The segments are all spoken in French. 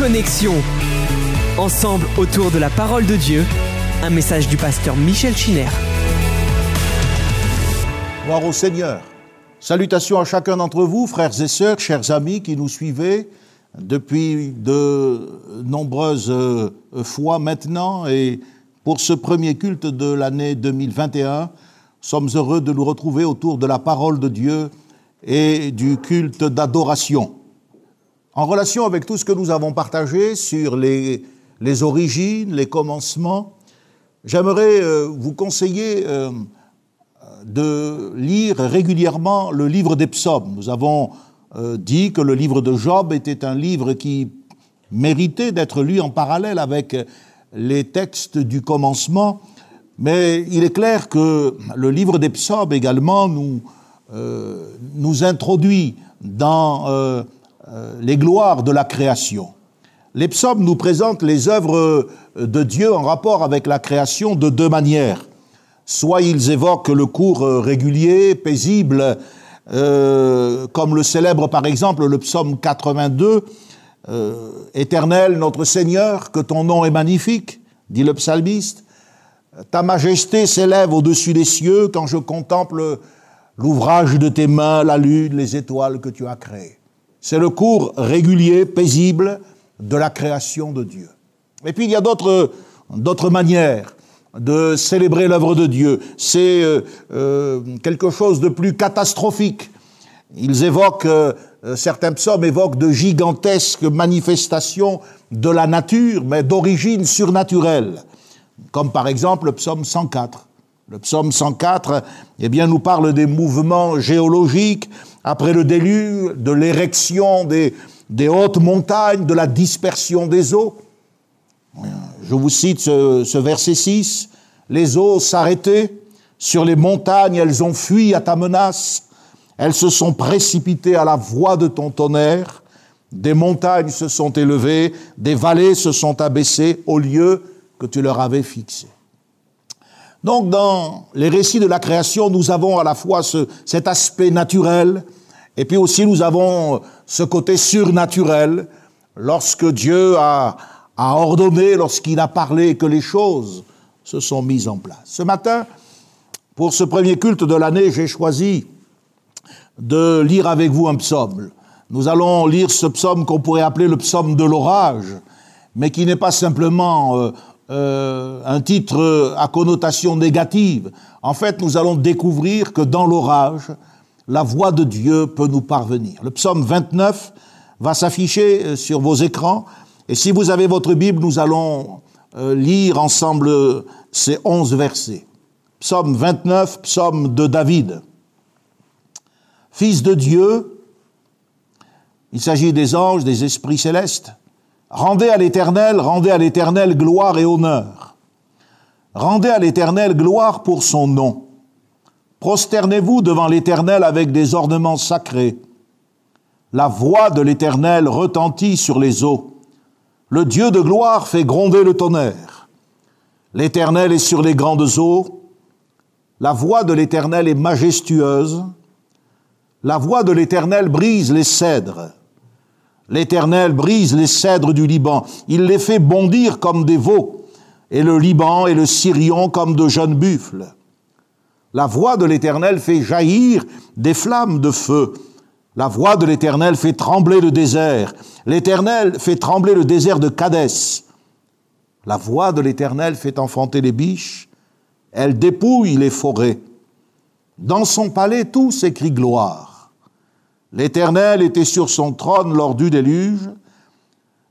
Connexion. Ensemble autour de la parole de Dieu, un message du pasteur Michel Chiner. Gloire au Seigneur. Salutations à chacun d'entre vous, frères et sœurs, chers amis qui nous suivez depuis de nombreuses euh, fois maintenant. Et pour ce premier culte de l'année 2021, sommes heureux de nous retrouver autour de la parole de Dieu et du culte d'adoration. En relation avec tout ce que nous avons partagé sur les, les origines, les commencements, j'aimerais euh, vous conseiller euh, de lire régulièrement le livre des psaumes. Nous avons euh, dit que le livre de Job était un livre qui méritait d'être lu en parallèle avec les textes du commencement, mais il est clair que le livre des psaumes également nous, nous introduit dans les gloires de la création. Les psaumes nous présentent les œuvres de Dieu en rapport avec la création de deux manières. Soit ils évoquent le cours régulier, paisible, euh, comme le célèbre par exemple le psaume 82, euh, Éternel notre Seigneur, que ton nom est magnifique, dit le psalmiste, ta majesté s'élève au-dessus des cieux quand je contemple l'ouvrage de tes mains, la lune, les étoiles que tu as créées. C'est le cours régulier, paisible de la création de Dieu. Et puis il y a d'autres, d'autres manières de célébrer l'œuvre de Dieu. C'est euh, euh, quelque chose de plus catastrophique. Ils évoquent, euh, certains psaumes évoquent de gigantesques manifestations de la nature, mais d'origine surnaturelle, comme par exemple le psaume 104. Le psaume 104 eh bien, nous parle des mouvements géologiques après le déluge, de l'érection des, hautes montagnes, de la dispersion des eaux. Je vous cite ce, ce verset 6. Les eaux s'arrêtaient sur les montagnes, elles ont fui à ta menace. Elles se sont précipitées à la voix de ton tonnerre. Des montagnes se sont élevées, des vallées se sont abaissées au lieu que tu leur avais fixé. Donc, dans les récits de la création, nous avons à la fois ce, cet aspect naturel, et puis aussi nous avons ce côté surnaturel, lorsque Dieu a, a ordonné, lorsqu'il a parlé, que les choses se sont mises en place. Ce matin, pour ce premier culte de l'année, j'ai choisi de lire avec vous un psaume. Nous allons lire ce psaume qu'on pourrait appeler le psaume de l'orage, mais qui n'est pas simplement euh, euh, un titre à connotation négative. En fait, nous allons découvrir que dans l'orage, la voix de Dieu peut nous parvenir. Le psaume 29 va s'afficher euh, sur vos écrans. Et si vous avez votre Bible, nous allons euh, lire ensemble ces onze versets. Psaume 29, psaume de David. Fils de Dieu, il s'agit des anges, des esprits célestes. Rendez à l'Éternel, rendez à l'Éternel gloire et honneur. Rendez à l'Éternel gloire pour son nom. Prosternez-vous devant l'Éternel avec des ornements sacrés. La voix de l'Éternel retentit sur les eaux. Le Dieu de gloire fait gronder le tonnerre. L'Éternel est sur les grandes eaux. La voix de l'Éternel est majestueuse. La voix de l'Éternel brise les cèdres. L'Éternel brise les cèdres du Liban. Il les fait bondir comme des veaux, et le Liban et le Syrion comme de jeunes buffles. La voix de l'Éternel fait jaillir des flammes de feu. La voix de l'Éternel fait trembler le désert. L'Éternel fait trembler le désert de Cadès. La voix de l'Éternel fait enfanter les biches. Elle dépouille les forêts. Dans son palais, tout s'écrit gloire. L'Éternel était sur son trône lors du déluge.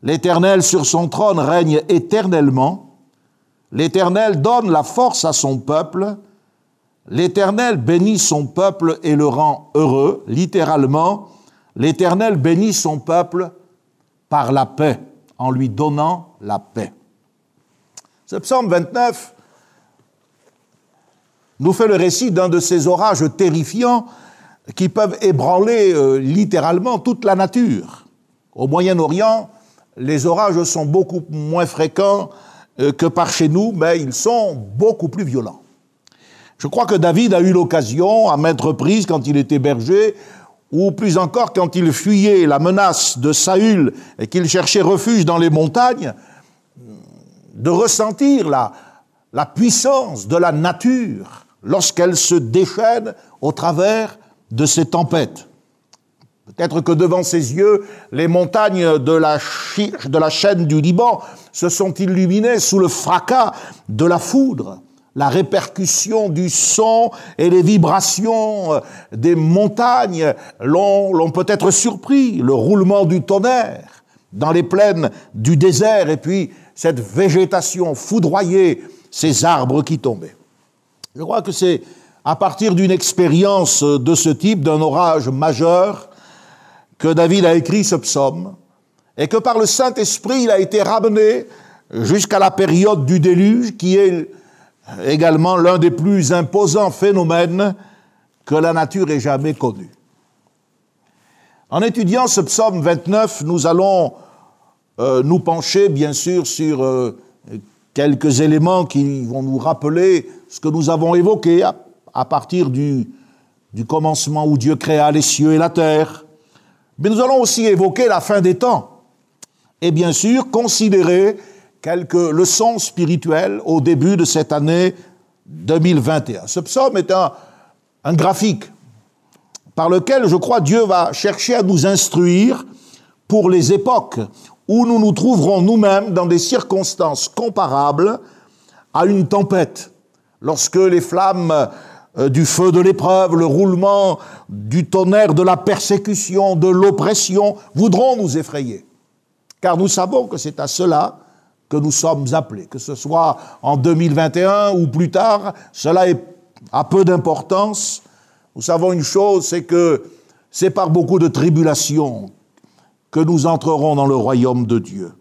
L'Éternel sur son trône règne éternellement. L'Éternel donne la force à son peuple. L'Éternel bénit son peuple et le rend heureux, littéralement. L'Éternel bénit son peuple par la paix, en lui donnant la paix. Ce psaume 29 nous fait le récit d'un de ces orages terrifiants qui peuvent ébranler euh, littéralement toute la nature. Au Moyen-Orient, les orages sont beaucoup moins fréquents euh, que par chez nous, mais ils sont beaucoup plus violents. Je crois que David a eu l'occasion, à maintes reprises, quand il était berger, ou plus encore quand il fuyait la menace de Saül et qu'il cherchait refuge dans les montagnes, de ressentir la, la puissance de la nature lorsqu'elle se déchaîne au travers de ces tempêtes. Peut-être que devant ses yeux, les montagnes de la, de la chaîne du Liban se sont illuminées sous le fracas de la foudre. La répercussion du son et les vibrations euh, des montagnes l'ont peut-être surpris, le roulement du tonnerre dans les plaines du désert et puis cette végétation foudroyée, ces arbres qui tombaient. Je crois que c'est à partir d'une expérience de ce type, d'un orage majeur, que David a écrit ce psaume, et que par le Saint-Esprit, il a été ramené jusqu'à la période du déluge, qui est également l'un des plus imposants phénomènes que la nature ait jamais connu. En étudiant ce psaume 29, nous allons euh, nous pencher bien sûr sur euh, quelques éléments qui vont nous rappeler ce que nous avons évoqué partir du, commencement où Dieu créa les cieux et la terre. Mais nous allons aussi évoquer la fin des temps et bien sûr considérer quelques leçons spirituelles au début de cette année 2021. Ce psaume est un, un graphique par lequel, je crois, Dieu va chercher à nous instruire pour les époques où nous nous trouverons nous-mêmes dans des circonstances comparables à une tempête, lorsque les flammes du feu de l'épreuve, le roulement du tonnerre de la persécution, de l'oppression, voudront nous effrayer. Car nous savons que c'est à cela que nous sommes appelés, que ce soit en 2021 ou plus tard, cela a peu d'importance. Nous savons une chose, c'est que c'est par beaucoup de tribulations que nous entrerons dans le royaume de Dieu.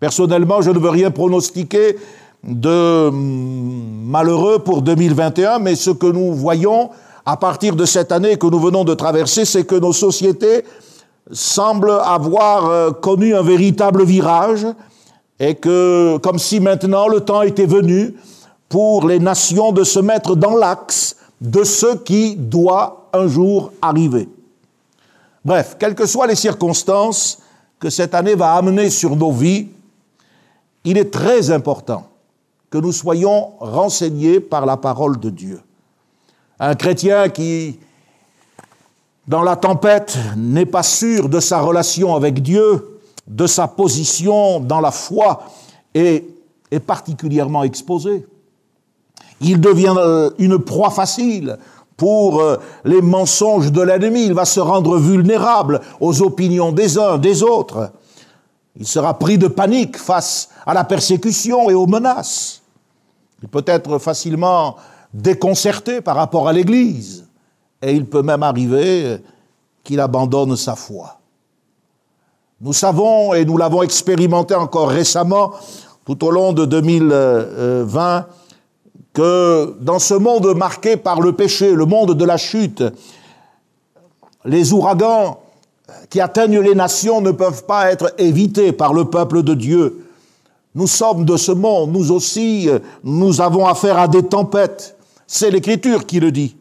Personnellement, je ne veux rien pronostiquer de malheureux pour 2021, mais ce que nous voyons à partir de cette année que nous venons de traverser, c'est que nos sociétés semblent avoir euh, connu un véritable virage et que, comme si maintenant le temps était venu pour les nations de se mettre dans l'axe de ce qui doit un jour arriver. Bref, quelles que soient les circonstances que cette année va amener sur nos vies, il est très important que nous soyons renseignés par la parole de Dieu. Un chrétien qui, dans la tempête, n'est pas sûr de sa relation avec Dieu, de sa position dans la foi, est, particulièrement exposé. Il devient euh, une proie facile pour euh, les mensonges de l'ennemi. Il va se rendre vulnérable aux opinions des uns, des autres. Il sera pris de panique face à la persécution et aux menaces. Il peut être facilement déconcerté par rapport à l'Église. Et il peut même arriver qu'il abandonne sa foi. Nous savons, et nous l'avons expérimenté encore récemment, tout au long de 2020, que dans ce monde marqué par le péché, le monde de la chute, les ouragans qui atteignent les nations ne peuvent pas être évités par le peuple de Dieu. Nous sommes de ce monde, nous aussi, nous avons affaire à des tempêtes. C'est l'Écriture qui le dit.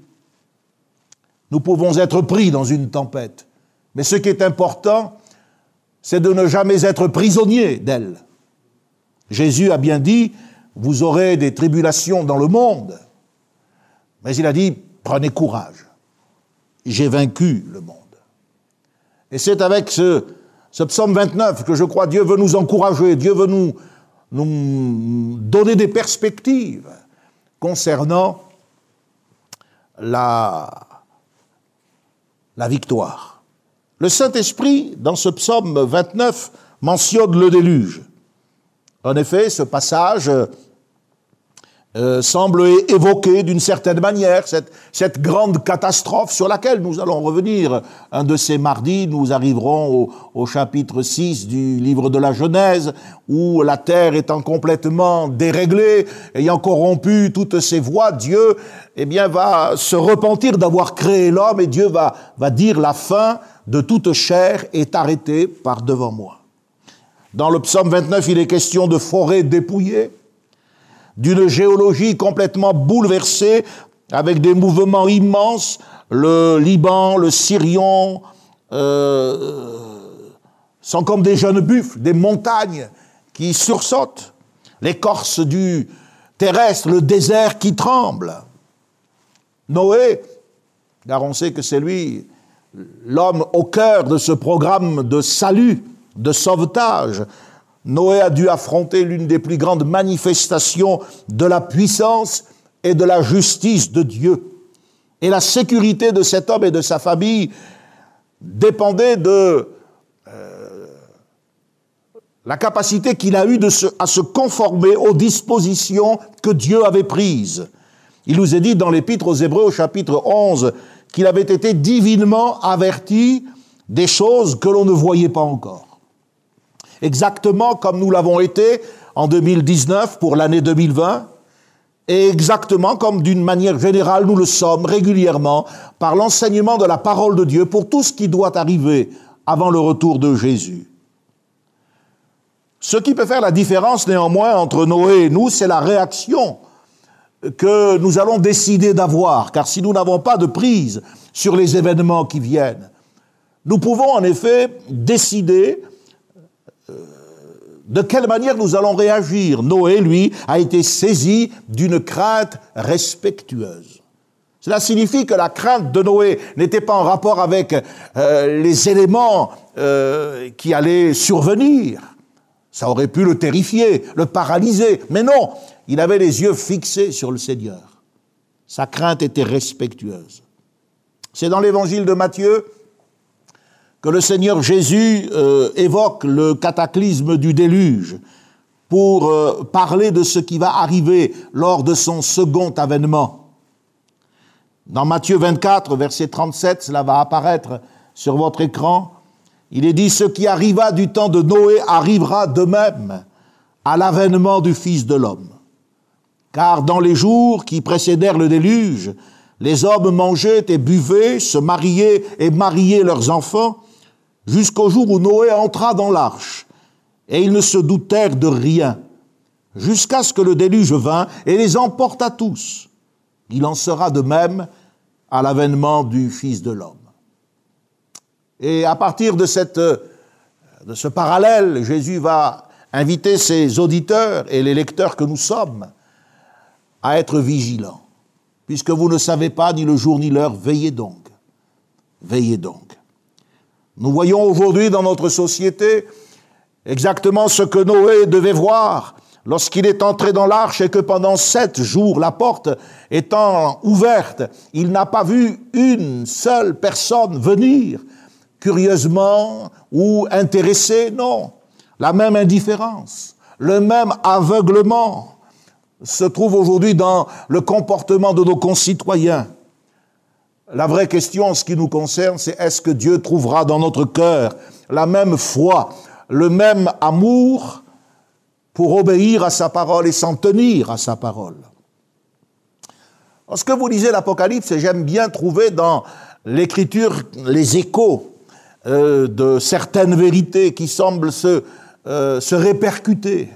Nous pouvons être pris dans une tempête. Mais ce qui est important, c'est de ne jamais être prisonnier d'elle. Jésus a bien dit, vous aurez des tribulations dans le monde. Mais il a dit, prenez courage, j'ai vaincu le monde. Et c'est avec ce, psaume 29 que je crois Dieu veut nous encourager, Dieu veut nous, nous donner des perspectives concernant la, victoire. Le Saint-Esprit, dans ce psaume 29, mentionne le déluge. En effet, ce passage euh, semble évoquer d'une certaine manière cette, cette, grande catastrophe sur laquelle nous allons revenir. Un de ces mardis, nous arriverons au, au, chapitre 6 du livre de la Genèse, où la terre étant complètement déréglée, ayant corrompu toutes ses voies, Dieu eh bien, va se repentir d'avoir créé l'homme et Dieu va, va dire la fin de toute chair est arrêtée par devant moi. Dans le psaume 29, il est question de forêts dépouillées, d'une géologie complètement bouleversée avec des mouvements immenses, le Liban, le Syrian, euh, sont comme des jeunes buffles, des montagnes qui sursautent, l'écorce du terrestre, le désert qui tremble. Noé, car on sait que c'est lui l'homme au cœur de ce programme de salut, de sauvetage. Noé a dû affronter l'une des plus grandes manifestations de la puissance et de la justice de Dieu. Et la sécurité de cet homme et de sa famille dépendait de euh, la capacité qu'il a eue à se conformer aux dispositions que Dieu avait prises. Il nous est dit dans l'Épître aux Hébreux au chapitre 11 qu'il avait été divinement averti des choses que l'on ne voyait pas encore. Exactement comme nous l'avons été en 2019 pour l'année 2020, et exactement comme d'une manière générale nous le sommes régulièrement par l'enseignement de la parole de Dieu pour tout ce qui doit arriver avant le retour de Jésus. Ce qui peut faire la différence néanmoins entre Noé et nous, c'est la réaction que nous allons décider d'avoir, car si nous n'avons pas de prise sur les événements qui viennent, nous pouvons en effet décider de quelle manière nous allons réagir? Noé, lui, a été saisi d'une crainte respectueuse. Cela signifie que la crainte de Noé n'était pas en rapport avec euh, les éléments euh, qui allaient survenir. Ça aurait pu le terrifier, le paralyser. Mais non, il avait les yeux fixés sur le Seigneur. Sa crainte était respectueuse. C'est dans l'évangile de Matthieu le Seigneur Jésus euh, évoque le cataclysme du déluge pour euh, parler de ce qui va arriver lors de son second avènement. Dans Matthieu 24, verset 37, cela va apparaître sur votre écran, il est dit, ce qui arriva du temps de Noé arrivera de même à l'avènement du Fils de l'homme. Car dans les jours qui précédèrent le déluge, les hommes mangeaient et buvaient, se mariaient et mariaient leurs enfants, jusqu'au jour où Noé entra dans l'arche, et ils ne se doutèrent de rien, jusqu'à ce que le déluge vint et les emporta tous. Il en sera de même à l'avènement du Fils de l'homme. Et à partir de, cette, de ce parallèle, Jésus va inviter ses auditeurs et les lecteurs que nous sommes à être vigilants. Puisque vous ne savez pas ni le jour ni l'heure, veillez donc. Veillez donc. Nous voyons aujourd'hui dans notre société exactement ce que Noé devait voir lorsqu'il est entré dans l'arche et que pendant sept jours, la porte étant ouverte, il n'a pas vu une seule personne venir, curieusement ou intéressée, non. La même indifférence, le même aveuglement se trouve aujourd'hui dans le comportement de nos concitoyens. La vraie question en ce qui nous concerne, c'est est-ce que Dieu trouvera dans notre cœur la même foi, le même amour pour obéir à sa parole et s'en tenir à sa parole? Lorsque vous lisez l'Apocalypse, j'aime bien trouver dans l'Écriture les échos euh, de certaines vérités qui semblent se, euh, se répercuter.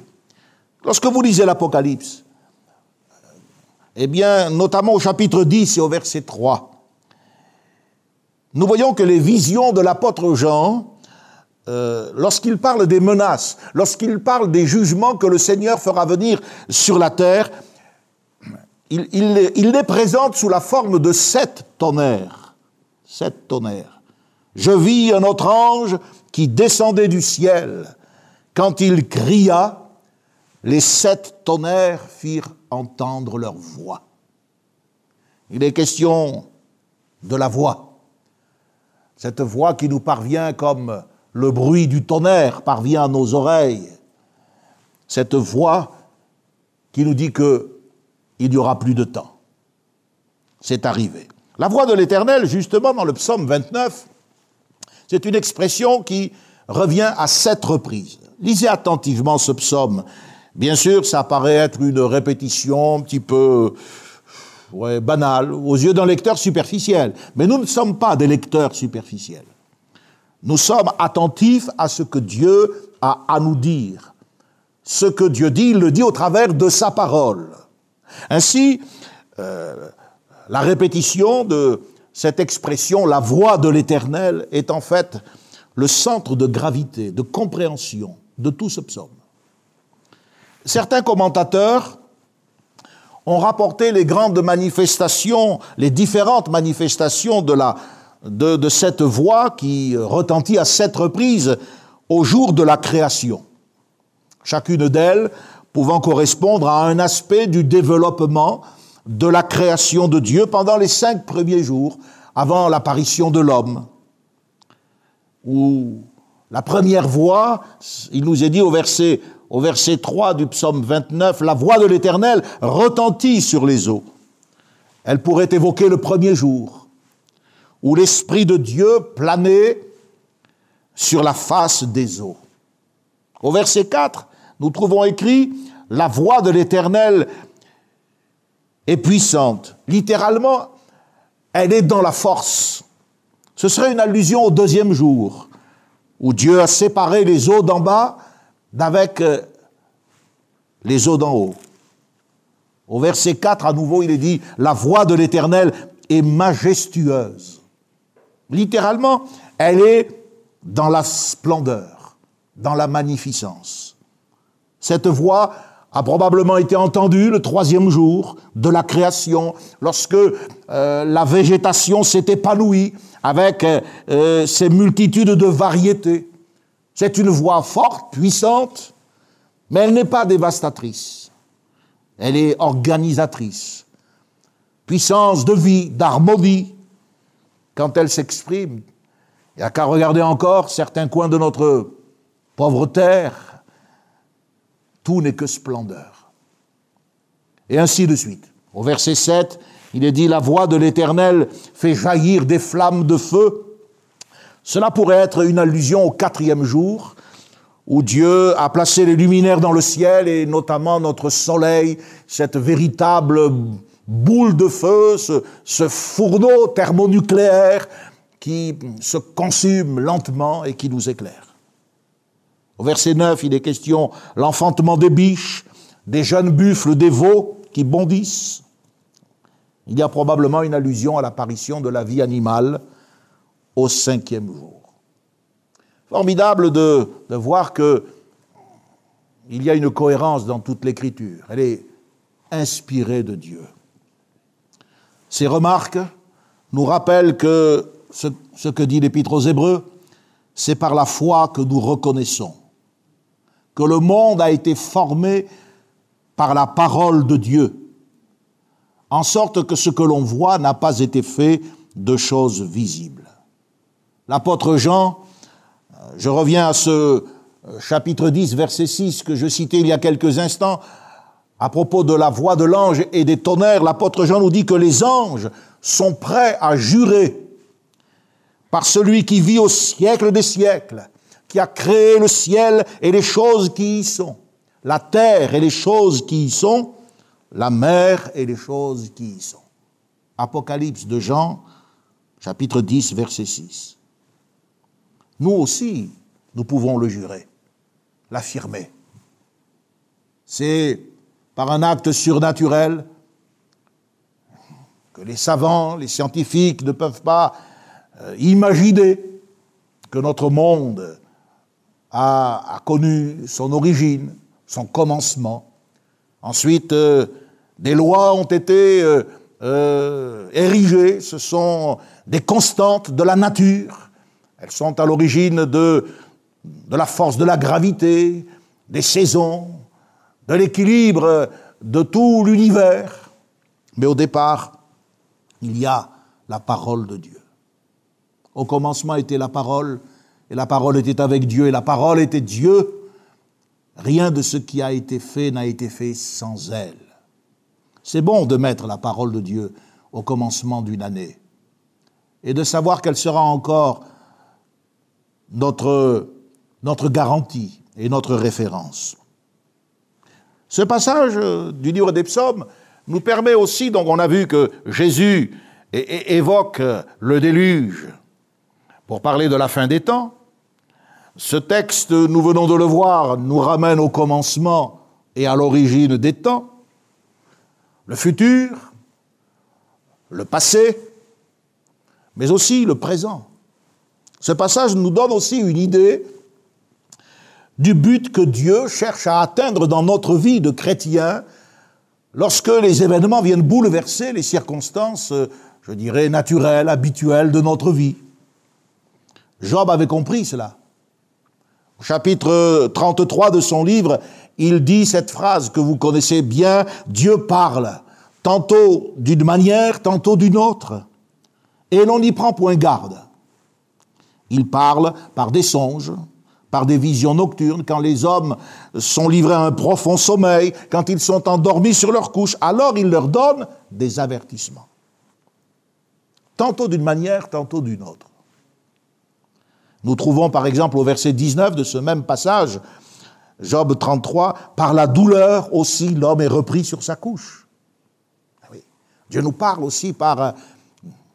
Lorsque vous lisez l'Apocalypse, eh bien, notamment au chapitre 10 et au verset 3, nous voyons que les visions de l'apôtre Jean, euh, lorsqu'il parle des menaces, lorsqu'il parle des jugements que le Seigneur fera venir sur la terre, il, il, les présente sous la forme de sept tonnerres. Sept tonnerres. Je vis un autre ange qui descendait du ciel. Quand il cria, les sept tonnerres firent entendre leur voix. Il est question de la voix cette voix qui nous parvient comme le bruit du tonnerre parvient à nos oreilles, cette voix qui nous dit qu'il n'y aura plus de temps. C'est arrivé. La voix de l'Éternel, justement, dans le psaume 29, c'est une expression qui revient à sept reprises. Lisez attentivement ce psaume. Bien sûr, ça paraît être une répétition un petit peu banal aux yeux d'un lecteur superficiel. Mais nous ne sommes pas des lecteurs superficiels. Nous sommes attentifs à ce que Dieu a à nous dire. Ce que Dieu dit, il le dit au travers de sa parole. Ainsi, euh, la répétition de cette expression, la voix de l'Éternel, est en fait le centre de gravité, de compréhension de tout ce psaume. Certains commentateurs ont rapporté les grandes manifestations, les différentes manifestations de, la, de, cette voix qui retentit à sept reprises au jour de la création. Chacune d'elles pouvant correspondre à un aspect du développement de la création de Dieu pendant les cinq premiers jours avant l'apparition de l'homme. Où la première voix, il nous est dit au verset, au verset 3 du psaume 29, la voix de l'Éternel retentit sur les eaux. Elle pourrait évoquer le premier jour, où l'Esprit de Dieu planait sur la face des eaux. Au verset 4, nous trouvons écrit, la voix de l'Éternel est puissante. Littéralement, elle est dans la force. Ce serait une allusion au deuxième jour, où Dieu a séparé les eaux d'en bas d'avec euh, les eaux d'en haut. Au verset 4, à nouveau, il est dit, la voix de l'Éternel est majestueuse. Littéralement, elle est dans la splendeur, dans la magnificence. Cette voix a probablement été entendue le troisième jour de la création, lorsque euh, la végétation s'est épanouie avec euh, euh, multitudes de variétés. C'est une voix forte, puissante, mais elle n'est pas dévastatrice. Elle est organisatrice. Puissance de vie, d'harmonie. Quand elle s'exprime, il n'y a qu'à regarder encore certains coins de notre pauvre terre. Tout n'est que splendeur. Et ainsi de suite. Au verset 7, il est dit, la voix de l'Éternel fait jaillir des flammes de feu. Cela pourrait être une allusion au quatrième jour, où Dieu a placé les luminaires dans le ciel, et notamment notre soleil, cette véritable boule de feu, ce, fourneau thermonucléaire qui se consume lentement et qui nous éclaire. Au verset 9, il est question l'enfantement des biches, des jeunes buffles, des veaux qui bondissent. Il y a probablement une allusion à l'apparition de la vie animale au cinquième jour. Formidable de, voir que il y a une cohérence dans toute l'écriture. Elle est inspirée de Dieu. Ces remarques nous rappellent que ce, ce que dit l'Épître aux Hébreux, c'est par la foi que nous reconnaissons que le monde a été formé par la parole de Dieu, en sorte que ce que l'on voit n'a pas été fait de choses visibles. L'apôtre Jean, je reviens à ce chapitre 10, verset 6 que je citais il y a quelques instants, à propos de la voix de l'ange et des tonnerres, l'apôtre Jean nous dit que les anges sont prêts à jurer par celui qui vit au siècle des siècles, qui a créé le ciel et les choses qui y sont, la terre et les choses qui y sont, la mer et les choses qui y sont. Apocalypse de Jean, chapitre 10, verset 6. Nous aussi, nous pouvons le jurer, l'affirmer. C'est par un acte surnaturel que les savants, les scientifiques ne peuvent pas euh, imaginer que notre monde a, connu son origine, son commencement. Ensuite, euh, des lois ont été euh, érigées, ce sont des constantes de la nature. Elles sont à l'origine de, la force de la gravité, des saisons, de l'équilibre de tout l'univers. Mais au départ, il y a la parole de Dieu. Au commencement était la parole, et la parole était avec Dieu, et la parole était Dieu. Rien de ce qui a été fait n'a été fait sans elle. C'est bon de mettre la parole de Dieu au commencement d'une année, et de savoir qu'elle sera encore notre, notre garantie et notre référence. Ce passage du livre des psaumes nous permet aussi, donc on a vu que Jésus évoque le déluge, pour parler de la fin des temps. Ce texte, nous venons de le voir, nous ramène au commencement et à l'origine des temps. Le futur, le passé, mais aussi le présent. Ce passage nous donne aussi une idée du but que Dieu cherche à atteindre dans notre vie de chrétien lorsque les événements viennent bouleverser les circonstances, je dirais, naturelles, habituelles de notre vie. Job avait compris cela. Au chapitre 33 de son livre, il dit cette phrase que vous connaissez bien, Dieu parle, tantôt d'une manière, tantôt d'une autre, et l'on n'y prend point garde. Il parle par des songes, par des visions nocturnes, quand les hommes sont livrés à un profond sommeil, quand ils sont endormis sur leur couche, alors il leur donne des avertissements. Tantôt d'une manière, tantôt d'une autre. Nous trouvons par exemple au verset 19 de ce même passage, Job 33, par la douleur aussi l'homme est repris sur sa couche. Ah oui. Dieu nous parle aussi par euh,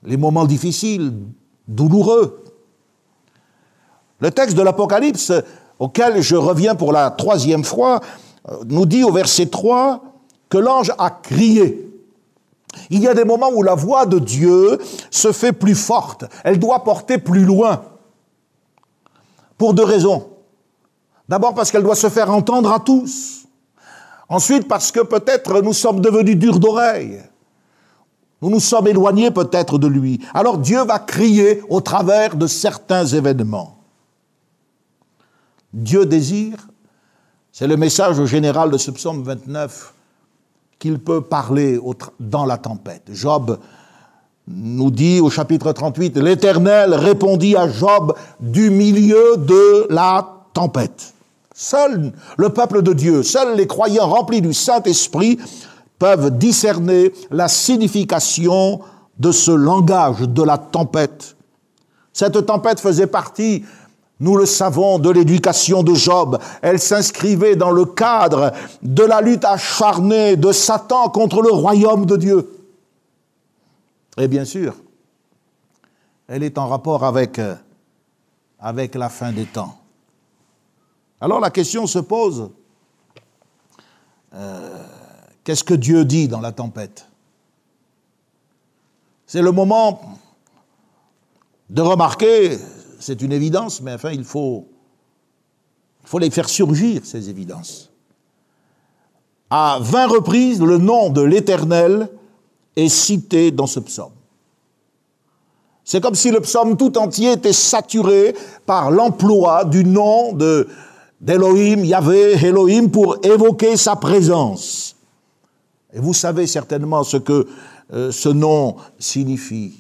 les moments difficiles, douloureux. Le texte de l'Apocalypse, auquel je reviens pour la troisième fois, euh, nous dit au verset 3 que l'ange a crié. Il y a des moments où la voix de Dieu se fait plus forte, elle doit porter plus loin. Pour deux raisons. D'abord parce qu'elle doit se faire entendre à tous. Ensuite parce que peut-être nous sommes devenus durs d'oreille. Nous nous sommes éloignés peut-être de lui. Alors Dieu va crier au travers de certains événements. Dieu désire, c'est le message général de ce psaume 29, qu'il peut parler dans la tempête. Job nous dit au chapitre 38, l'Éternel répondit à Job du milieu de la tempête. Seul le peuple de Dieu, seuls les croyants remplis du Saint-Esprit peuvent discerner la signification de ce langage de la tempête. Cette tempête faisait partie, nous le savons, de l'éducation de Job. Elle s'inscrivait dans le cadre de la lutte acharnée de Satan contre le royaume de Dieu. Et bien sûr, elle est en rapport avec, euh, la fin des temps. Alors la question se pose, euh, qu'est-ce que Dieu dit dans la tempête? C'est le moment de remarquer, c'est une évidence, mais enfin il faut, les faire surgir, ces évidences. À vingt reprises, le nom de l'Éternel est cité dans ce psaume. C'est comme si le psaume tout entier était saturé par l'emploi du nom de, d'Elohim, Yahvé, Elohim, pour évoquer sa présence. Et vous savez certainement ce que euh, ce nom signifie.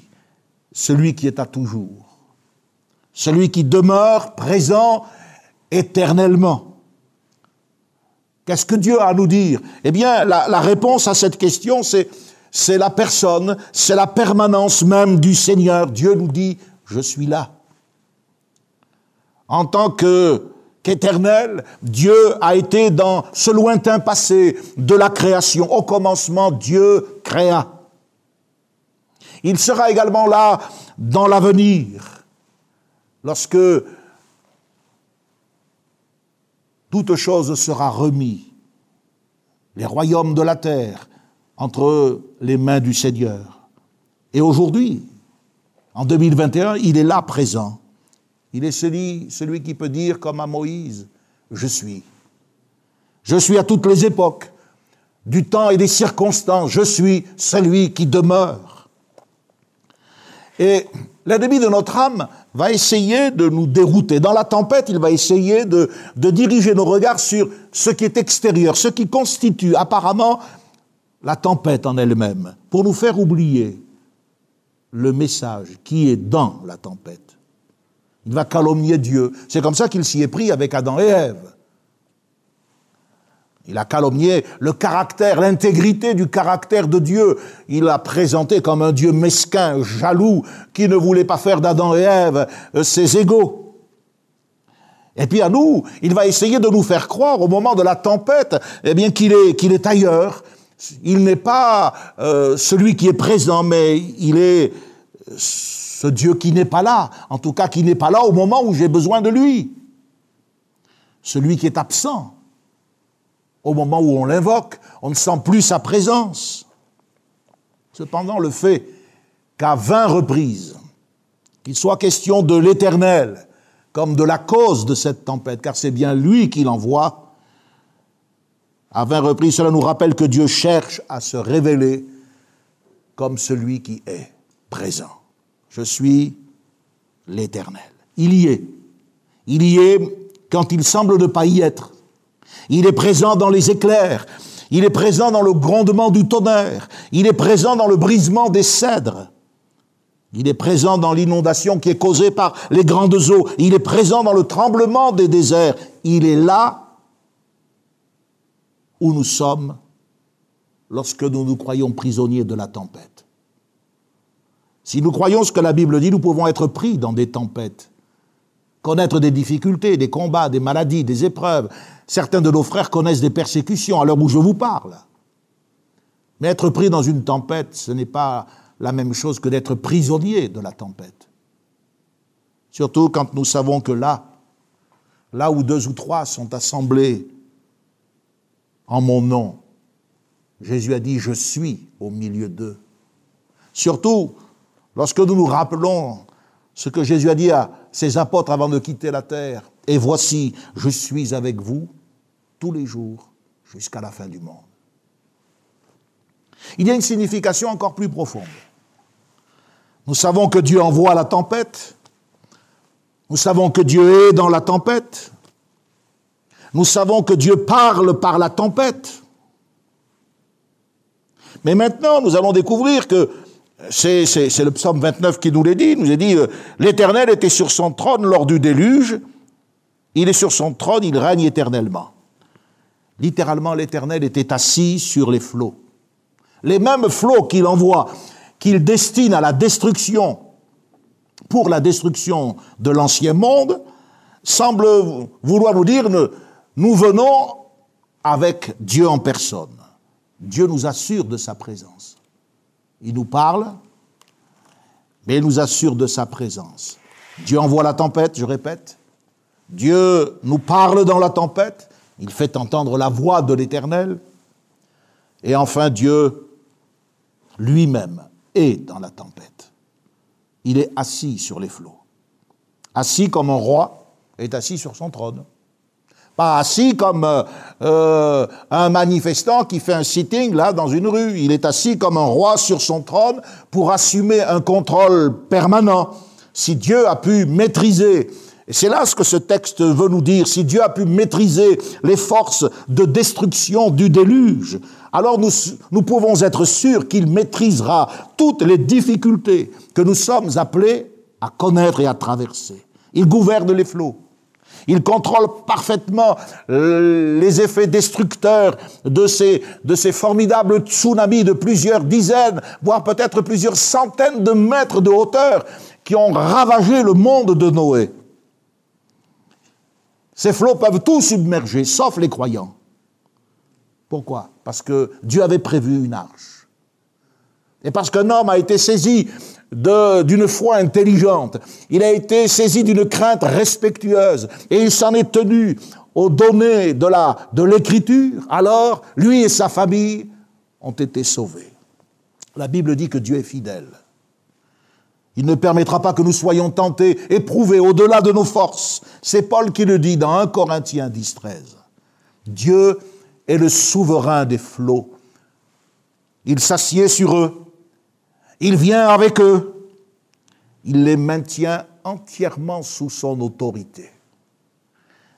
Celui qui est à toujours. Celui qui demeure présent éternellement. Qu'est-ce que Dieu a à nous dire? Eh bien, la, réponse à cette question, c'est c'est la personne, c'est la permanence même du Seigneur. Dieu nous dit, je suis là. En tant que qu'éternel, Dieu a été dans ce lointain passé de la création. Au commencement, Dieu créa. Il sera également là dans l'avenir, lorsque toute chose sera remise. Les royaumes de la terre, entre les mains du Seigneur. Et aujourd'hui, en 2021, il est là présent. Il est celui, celui qui peut dire comme à Moïse, je suis. Je suis à toutes les époques, du temps et des circonstances, je suis celui qui demeure. Et l'ennemi de notre âme va essayer de nous dérouter. Dans la tempête, il va essayer de, de diriger nos regards sur ce qui est extérieur, ce qui constitue apparemment la tempête en elle-même, pour nous faire oublier le message qui est dans la tempête. Il va calomnier Dieu. C'est comme ça qu'il s'y est pris avec Adam et Ève. Il a calomnié le caractère, l'intégrité du caractère de Dieu. Il l'a présenté comme un Dieu mesquin, jaloux, qui ne voulait pas faire d'Adam et Ève euh, ses égaux. Et puis à nous, il va essayer de nous faire croire au moment de la tempête, eh bien qu'il est, qu'il est ailleurs, il n'est pas euh, celui qui est présent, mais il est ce Dieu qui n'est pas là, en tout cas qui n'est pas là au moment où j'ai besoin de lui. Celui qui est absent. Au moment où on l'invoque, on ne sent plus sa présence. Cependant, le fait qu'à vingt reprises, qu'il soit question de l'éternel comme de la cause de cette tempête, car c'est bien lui qui l'envoie, à vingt reprises, cela nous rappelle que Dieu cherche à se révéler comme celui qui est présent. Je suis l'Éternel. Il y est. Il y est quand il semble ne pas y être. Il est présent dans les éclairs. Il est présent dans le grondement du tonnerre. Il est présent dans le brisement des cèdres. Il est présent dans l'inondation qui est causée par les grandes eaux. Il est présent dans le tremblement des déserts. Il est là où nous sommes lorsque nous nous croyons prisonniers de la tempête. Si nous croyons ce que la Bible dit, nous pouvons être pris dans des tempêtes, connaître des difficultés, des combats, des maladies, des épreuves. Certains de nos frères connaissent des persécutions à l'heure où je vous parle. Mais être pris dans une tempête, ce n'est pas la même chose que d'être prisonnier de la tempête. Surtout quand nous savons que là, là où deux ou trois sont assemblés en mon nom, Jésus a dit, je suis au milieu d'eux. Surtout lorsque nous nous rappelons ce que Jésus a dit à ses apôtres avant de quitter la terre, et voici, je suis avec vous tous les jours jusqu'à la fin du monde. Il y a une signification encore plus profonde. Nous savons que Dieu envoie la tempête. Nous savons que Dieu est dans la tempête. Nous savons que Dieu parle par la tempête. Mais maintenant, nous allons découvrir que c'est le psaume 29 qui nous l'a dit. Il nous a dit, euh, l'Éternel était sur son trône lors du déluge. Il est sur son trône, il règne éternellement. Littéralement, l'Éternel était assis sur les flots. Les mêmes flots qu'il envoie qu'il destine à la destruction, pour la destruction de l'ancien monde, semble vouloir nous dire, nous venons avec Dieu en personne. Dieu nous assure de sa présence. Il nous parle, mais il nous assure de sa présence. Dieu envoie la tempête, je répète. Dieu nous parle dans la tempête. Il fait entendre la voix de l'Éternel. Et enfin, Dieu lui-même est dans la tempête. Il est assis sur les flots. Assis comme un roi est assis sur son trône. Pas assis comme euh, euh, un manifestant qui fait un sitting là dans une rue. Il est assis comme un roi sur son trône pour assumer un contrôle permanent. Si Dieu a pu maîtriser et c'est là ce que ce texte veut nous dire. Si Dieu a pu maîtriser les forces de destruction du déluge, alors nous, nous pouvons être sûrs qu'il maîtrisera toutes les difficultés que nous sommes appelés à connaître et à traverser. Il gouverne les flots. Il contrôle parfaitement les effets destructeurs de ces, de ces formidables tsunamis de plusieurs dizaines, voire peut-être plusieurs centaines de mètres de hauteur qui ont ravagé le monde de Noé. Ces flots peuvent tout submerger, sauf les croyants. Pourquoi? Parce que Dieu avait prévu une arche. Et parce qu'un homme a été saisi d'une foi intelligente, il a été saisi d'une crainte respectueuse, et il s'en est tenu aux données de la de l'écriture, alors lui et sa famille ont été sauvés. La Bible dit que Dieu est fidèle. Il ne permettra pas que nous soyons tentés, éprouvés au-delà de nos forces. C'est Paul qui le dit dans 1 Corinthiens 10, 13. Dieu est le souverain des flots. Il s'assied sur eux. Il vient avec eux. Il les maintient entièrement sous son autorité.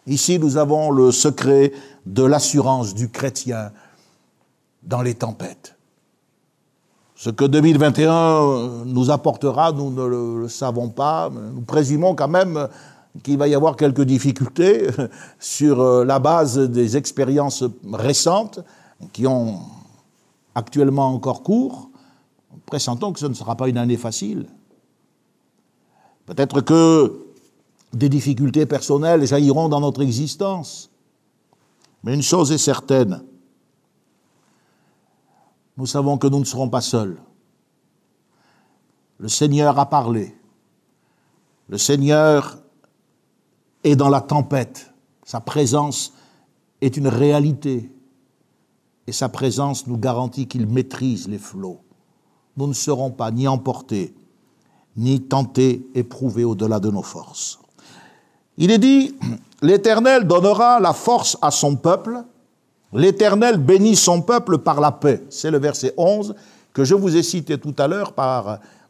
Ici, nous avons le secret de l'assurance du chrétien dans les tempêtes. Ce que 2021 nous apportera, nous ne le, savons pas. Nous présumons quand même qu'il va y avoir quelques difficultés sur euh, la base des expériences récentes qui ont actuellement encore cours. Pressentons que ce ne sera pas une année facile. Peut-être que des difficultés personnelles jailliront dans notre existence. Mais une chose est certaine, nous savons que nous ne serons pas seuls. Le Seigneur a parlé. Le Seigneur est dans la tempête. Sa présence est une réalité. Et sa présence nous garantit qu'il maîtrise les flots. nous ne serons pas ni emportés, ni tentés, éprouvés au-delà de nos forces. Il est dit, l'Éternel donnera la force à son peuple, l'Éternel bénit son peuple par la paix. C'est le verset 11 que je vous ai cité tout à l'heure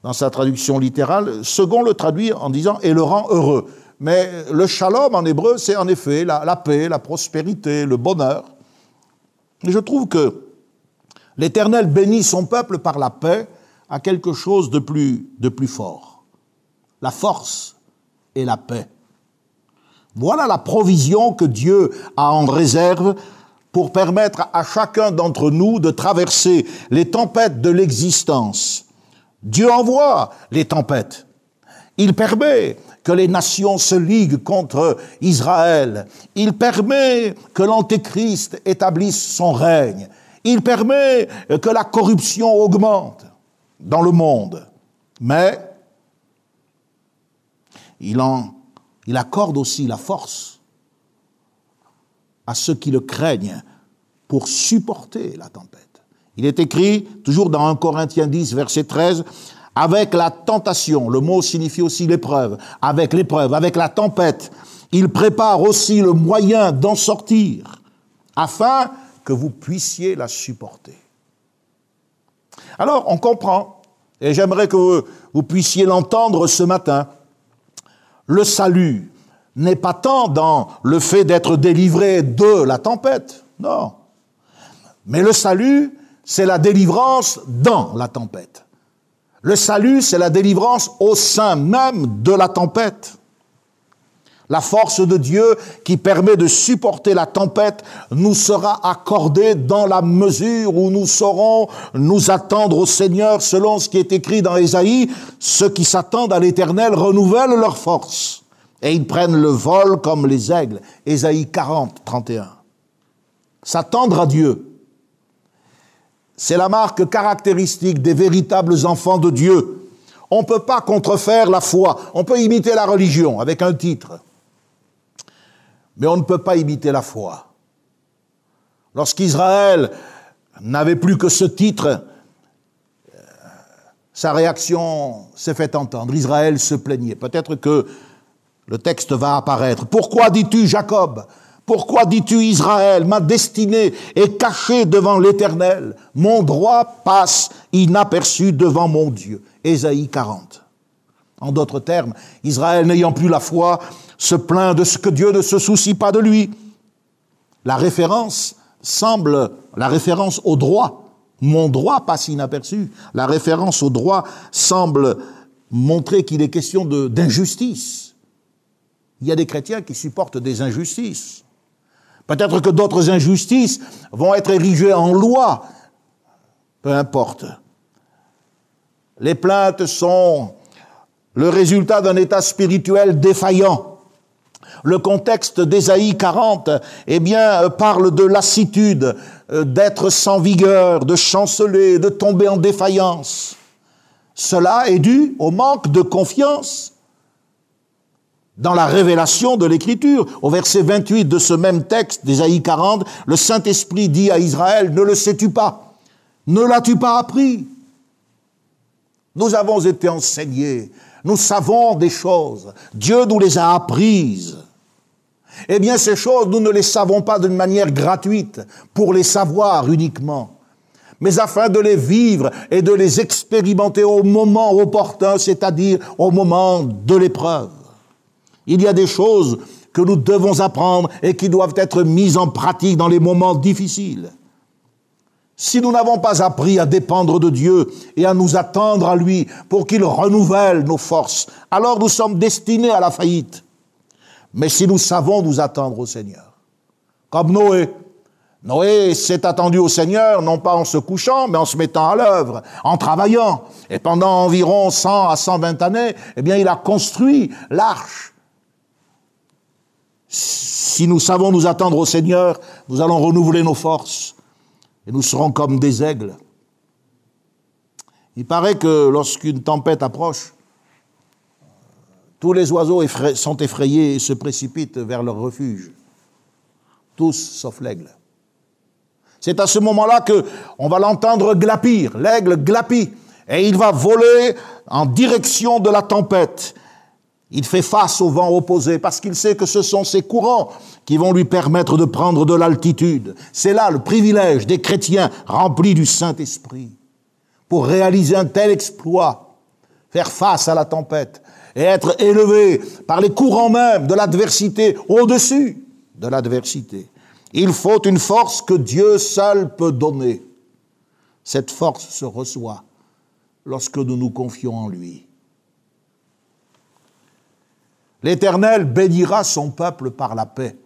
dans sa traduction littérale. Second le traduit en disant et le rend heureux. Mais le shalom en hébreu, c'est en effet la, la, paix, la prospérité, le bonheur. Et je trouve que l'Éternel bénit son peuple par la paix à quelque chose de plus, de plus fort. La force et la paix. Voilà la provision que Dieu a en réserve pour permettre à chacun d'entre nous de traverser les tempêtes de l'existence. Dieu envoie les tempêtes. Il permet que les nations se liguent contre Israël. Il permet que l'Antéchrist établisse son règne. Il permet que la corruption augmente dans le monde. Mais il, en, il accorde aussi la force à ceux qui le craignent pour supporter la tempête. Il est écrit, toujours dans 1 Corinthiens 10, verset 13, avec la tentation, le mot signifie aussi l'épreuve, avec l'épreuve, avec la tempête, il prépare aussi le moyen d'en sortir, afin que vous puissiez la supporter. Alors, on comprend, et j'aimerais que vous puissiez l'entendre ce matin, le salut n'est pas tant dans le fait d'être délivré de la tempête, non. Mais le salut, c'est la délivrance dans la tempête. Le salut, c'est la délivrance au sein même de la tempête. La force de Dieu qui permet de supporter la tempête nous sera accordée dans la mesure où nous saurons nous attendre au Seigneur selon ce qui est écrit dans Ésaïe. Ceux qui s'attendent à l'Éternel renouvellent leur force et ils prennent le vol comme les aigles. Ésaïe 40, 31. S'attendre à Dieu, c'est la marque caractéristique des véritables enfants de Dieu. On ne peut pas contrefaire la foi. On peut imiter la religion avec un titre. Mais on ne peut pas imiter la foi. Lorsqu'Israël n'avait plus que ce titre, sa réaction s'est fait entendre. Israël se plaignait. Peut-être que le texte va apparaître. Pourquoi dis-tu Jacob? Pourquoi dis-tu Israël, ma destinée est cachée devant l'Éternel, mon droit passe inaperçu devant mon Dieu. Ésaïe 40. En d'autres termes, Israël n'ayant plus la foi se plaint de ce que Dieu ne se soucie pas de lui. La référence semble, la référence au droit, mon droit passe inaperçu, la référence au droit semble montrer qu'il est question d'injustice. Il y a des chrétiens qui supportent des injustices. Peut-être que d'autres injustices vont être érigées en loi. Peu importe. Les plaintes sont le résultat d'un état spirituel défaillant. Le contexte d'Ésaïe 40, eh bien, parle de lassitude, euh, d'être sans vigueur, de chanceler, de tomber en défaillance. Cela est dû au manque de confiance dans la révélation de l'Écriture. Au verset 28 de ce même texte d'Ésaïe 40, le Saint-Esprit dit à Israël, ne le sais-tu pas Ne l'as-tu pas appris? Nous avons été enseignés, nous savons des choses, Dieu nous les a apprises. Eh bien, ces choses, nous ne les savons pas d'une manière gratuite, pour les savoir uniquement, mais afin de les vivre et de les expérimenter au moment opportun, c'est-à-dire au moment de l'épreuve. Il y a des choses que nous devons apprendre et qui doivent être mises en pratique dans les moments difficiles. Si nous n'avons pas appris à dépendre de Dieu et à nous attendre à lui pour qu'il renouvelle nos forces, alors nous sommes destinés à la faillite. Mais si nous savons nous attendre au Seigneur, comme Noé, Noé s'est attendu au Seigneur, non pas en se couchant, mais en se mettant à l'œuvre, en travaillant. Et pendant environ 100 à 120 années, eh bien, il a construit l'arche si nous savons nous attendre au Seigneur, nous allons renouveler nos forces et nous serons comme des aigles. Il paraît que lorsqu'une tempête approche, tous les oiseaux sont effrayés et se précipitent vers leur refuge. Tous sauf l'aigle. C'est à ce moment-là que on va l'entendre glapir. L'aigle glapit. et il va voler en direction de la tempête. Il fait face au vent opposé parce qu'il sait que ce sont ces courants qui vont lui permettre de prendre de l'altitude. C'est là le privilège des chrétiens remplis du Saint-Esprit pour réaliser un tel exploit, faire face à la tempête et être élevé par les courants même de l'adversité au-dessus de l'adversité. Il faut une force que Dieu seul peut donner. Cette force se reçoit lorsque nous nous confions en lui. L'Éternel bénira son peuple par la paix.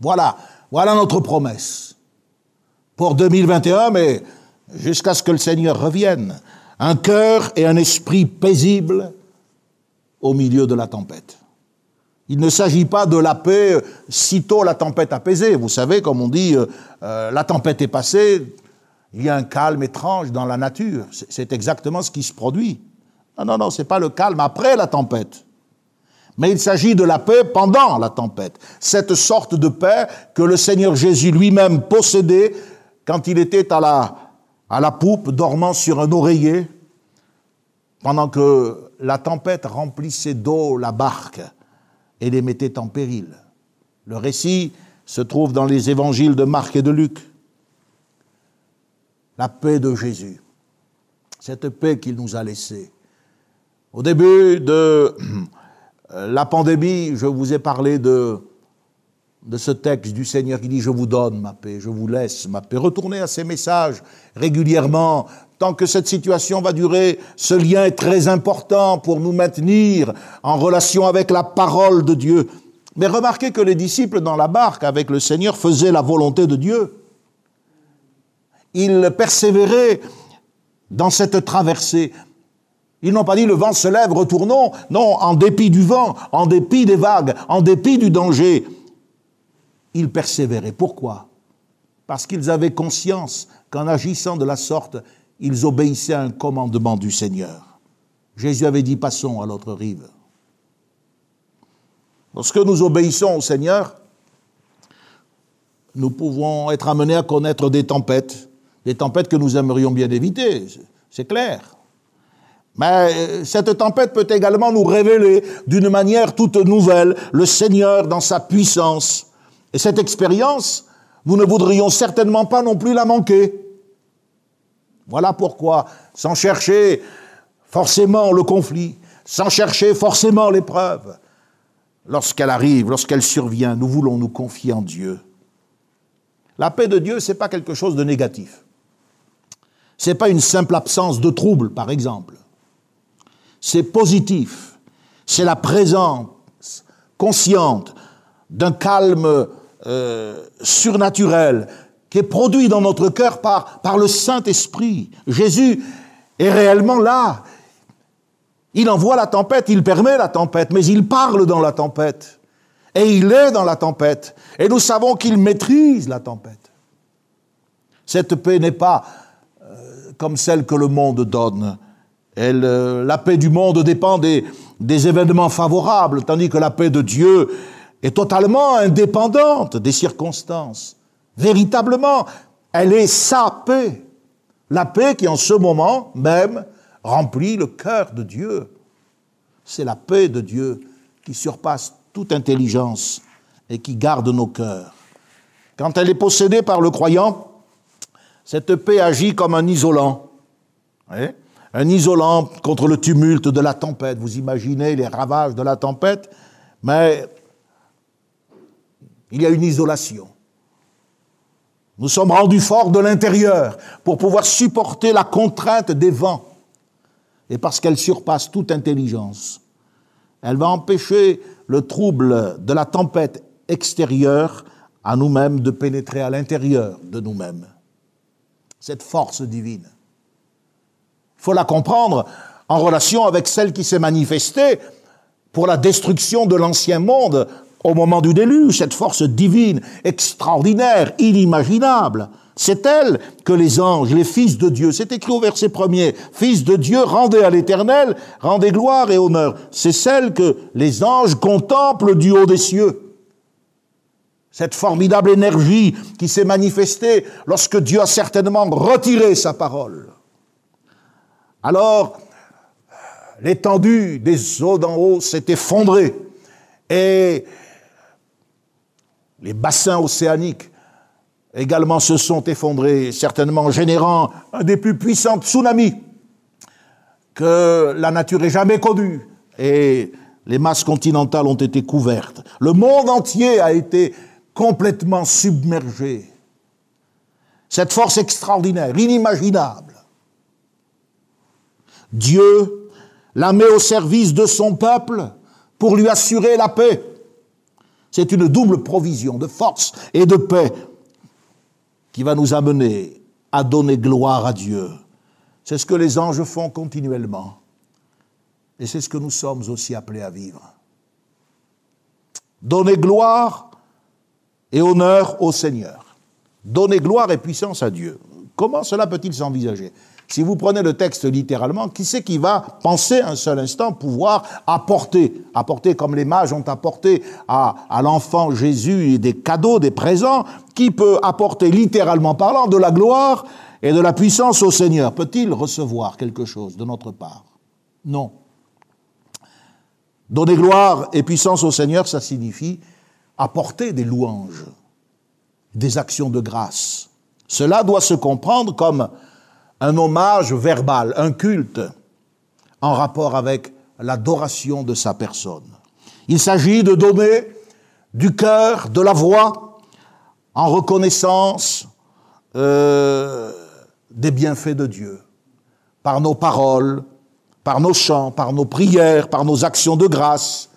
Voilà, voilà notre promesse pour 2021, mais jusqu'à ce que le Seigneur revienne. Un cœur et un esprit paisibles au milieu de la tempête. Il ne s'agit pas de la paix sitôt la tempête apaisée. Vous savez, comme on dit, euh, euh, la tempête est passée, il y a un calme étrange dans la nature. C'est exactement ce qui se produit. Non, non, non, c'est pas le calme après la tempête. Mais il s'agit de la paix pendant la tempête. Cette sorte de paix que le Seigneur Jésus lui-même possédait quand il était à la, à la poupe, dormant sur un oreiller, pendant que la tempête remplissait d'eau la barque et les mettait en péril. Le récit se trouve dans les évangiles de Marc et de Luc. La paix de Jésus, cette paix qu'il nous a laissée. Au début de la pandémie, je vous ai parlé de, de ce texte du Seigneur qui dit Je vous donne ma paix, je vous laisse ma paix. Retournez à ces messages régulièrement. Tant que cette situation va durer, ce lien est très important pour nous maintenir en relation avec la parole de Dieu. Mais remarquez que les disciples dans la barque avec le Seigneur faisaient la volonté de Dieu. Ils persévéraient dans cette traversée. Ils n'ont pas dit le vent se lève, retournons. Non, en dépit du vent, en dépit des vagues, en dépit du danger, ils persévéraient. Pourquoi? Parce qu'ils avaient conscience qu'en agissant de la sorte, ils obéissaient à un commandement du Seigneur. Jésus avait dit passons à l'autre rive. Lorsque nous obéissons au Seigneur, nous pouvons être amenés à connaître des tempêtes, des tempêtes que nous aimerions bien éviter, c'est clair. Mais euh, cette tempête peut également nous révéler d'une manière toute nouvelle le Seigneur dans sa puissance. Et cette expérience, nous ne voudrions certainement pas non plus la manquer. Voilà pourquoi, sans chercher forcément le conflit, sans chercher forcément l'épreuve, lorsqu'elle arrive, lorsqu'elle survient, nous voulons nous confier en Dieu. La paix de Dieu, ce n'est pas quelque chose de négatif. Ce n'est pas une simple absence de trouble, par exemple c'est positif, c'est la présence consciente d'un calme euh, surnaturel qui est produit dans notre cœur par, le Saint-Esprit. Jésus est réellement là. Il envoie la tempête, il permet la tempête, mais il parle dans la tempête. Et il est dans la tempête. Et nous savons qu'il maîtrise la tempête. Cette paix n'est pas euh, comme celle que le monde donne. Euh, la paix du monde dépend des, des événements favorables, tandis que la paix de Dieu est totalement indépendante des circonstances. Véritablement, elle est sa paix. La paix qui en ce moment même remplit le cœur de Dieu. C'est la paix de Dieu qui surpasse toute intelligence et qui garde nos cœurs. Quand elle est possédée par le croyant, cette paix agit comme un isolant un isolant contre le tumulte de la tempête. Vous imaginez les ravages de la tempête, mais il y a une isolation. Nous sommes rendus forts de l'intérieur pour pouvoir supporter la contrainte des vents. Et parce qu'elle surpasse toute intelligence, elle va empêcher le trouble de la tempête extérieure à nous-mêmes de pénétrer à l'intérieur de nous-mêmes. Cette force divine faut la comprendre en relation avec celle qui s'est manifestée pour la destruction de l'ancien monde au moment du déluge, cette force divine, extraordinaire, inimaginable. C'est elle que les anges, les fils de Dieu, c'est écrit au verset premier, fils de Dieu, rendez à l'éternel, rendez gloire et honneur. C'est celle que les anges contemplent du haut des cieux. Cette formidable énergie qui s'est manifestée lorsque Dieu a certainement retiré sa parole Alors, l'étendue des eaux d'en haut s'est effondrée et les bassins océaniques également se sont effondrés, certainement générant un des plus puissants tsunamis que la nature ait jamais connu. Et les masses continentales ont été couvertes. Le monde entier a été complètement submergé. Cette force extraordinaire, inimaginable, Dieu la met au service de son peuple pour lui assurer la paix. C'est une double provision de force et de paix qui va nous amener à donner gloire à Dieu. C'est ce que les anges font continuellement. Et c'est ce que nous sommes aussi appelés à vivre. Donner gloire et honneur au Seigneur. Donner gloire et puissance à Dieu. Comment cela peut-il s'envisager? Si vous prenez le texte littéralement, qui c'est qui va penser un seul instant pouvoir apporter, apporter comme les mages ont apporté à, à l'enfant Jésus des cadeaux, des présents, qui peut apporter littéralement parlant de la gloire et de la puissance au Seigneur? Peut-il recevoir quelque chose de notre part? Non. Donner gloire et puissance au Seigneur, ça signifie apporter des louanges, des actions de grâce. Cela doit se comprendre comme un hommage verbal, un culte en rapport avec l'adoration de sa personne. Il s'agit de donner du cœur, de la voix, en reconnaissance euh, des bienfaits de Dieu, par nos paroles, par nos chants, par nos prières, par nos actions de grâce,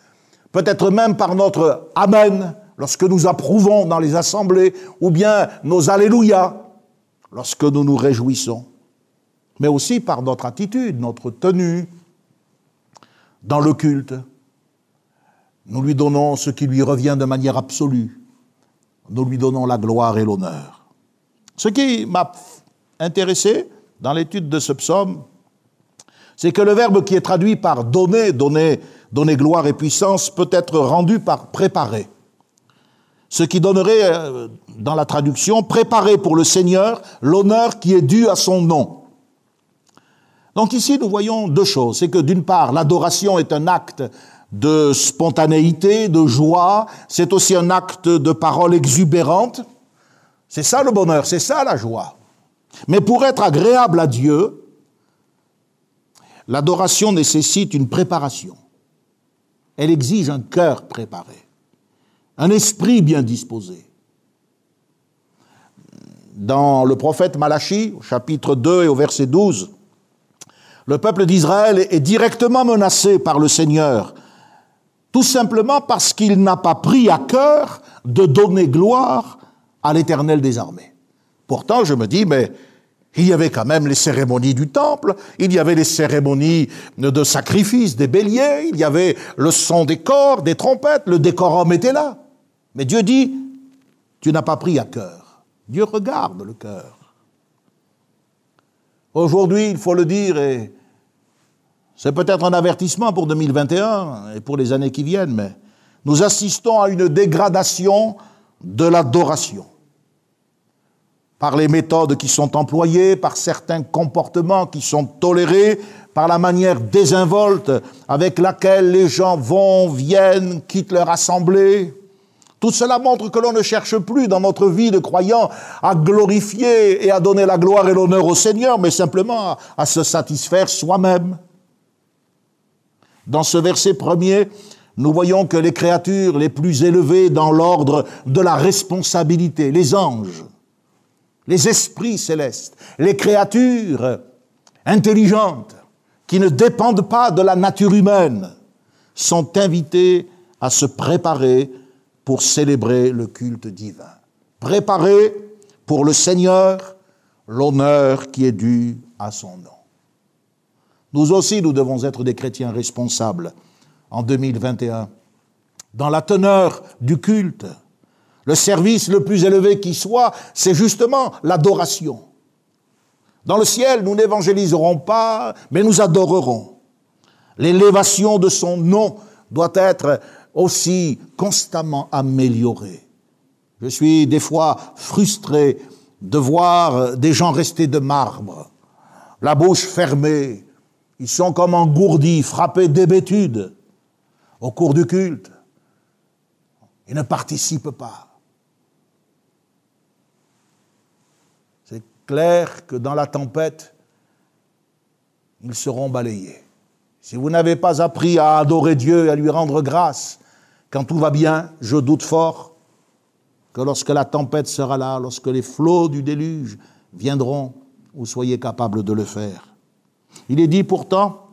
peut-être même par notre Amen lorsque nous approuvons dans les assemblées, ou bien nos Alléluia lorsque nous nous réjouissons mais aussi par notre attitude, notre tenue dans le culte. Nous lui donnons ce qui lui revient de manière absolue. Nous lui donnons la gloire et l'honneur. Ce qui m'a intéressé dans l'étude de ce psaume, c'est que le verbe qui est traduit par donner, donner, donner gloire et puissance peut être rendu par préparer. Ce qui donnerait, euh, dans la traduction, préparer pour le Seigneur l'honneur qui est dû à son nom. Donc ici, nous voyons deux choses. C'est que d'une part, l'adoration est un acte de spontanéité, de joie, c'est aussi un acte de parole exubérante. C'est ça le bonheur, c'est ça la joie. Mais pour être agréable à Dieu, l'adoration nécessite une préparation. Elle exige un cœur préparé, un esprit bien disposé. Dans le prophète Malachi, au chapitre 2 et au verset 12, le peuple d'Israël est directement menacé par le Seigneur, tout simplement parce qu'il n'a pas pris à cœur de donner gloire à l'Éternel des armées. Pourtant, je me dis, mais il y avait quand même les cérémonies du temple, il y avait les cérémonies de sacrifice des béliers, il y avait le son des corps, des trompettes, le décorum était là. Mais Dieu dit, tu n'as pas pris à cœur. Dieu regarde le cœur. Aujourd'hui, il faut le dire, et c'est peut-être un avertissement pour 2021 et pour les années qui viennent, mais nous assistons à une dégradation de l'adoration par les méthodes qui sont employées, par certains comportements qui sont tolérés, par la manière désinvolte avec laquelle les gens vont, viennent, quittent leur assemblée. Tout cela montre que l'on ne cherche plus dans notre vie de croyant à glorifier et à donner la gloire et l'honneur au Seigneur, mais simplement à se satisfaire soi-même. Dans ce verset premier, nous voyons que les créatures les plus élevées dans l'ordre de la responsabilité, les anges, les esprits célestes, les créatures intelligentes qui ne dépendent pas de la nature humaine, sont invités à se préparer pour célébrer le culte divin. Préparer pour le Seigneur l'honneur qui est dû à son nom. Nous aussi, nous devons être des chrétiens responsables en 2021. Dans la teneur du culte, le service le plus élevé qui soit, c'est justement l'adoration. Dans le ciel, nous n'évangéliserons pas, mais nous adorerons. L'élévation de son nom doit être aussi constamment améliorée. Je suis des fois frustré de voir des gens rester de marbre, la bouche fermée, Ils sont comme engourdis, frappés d'hébétude au cours du culte. Ils ne participent pas. C'est clair que dans la tempête, ils seront balayés. Si vous n'avez pas appris à adorer Dieu et à lui rendre grâce, quand tout va bien, je doute fort que lorsque la tempête sera là, lorsque les flots du déluge viendront, vous soyez capable de le faire. Il est dit pourtant,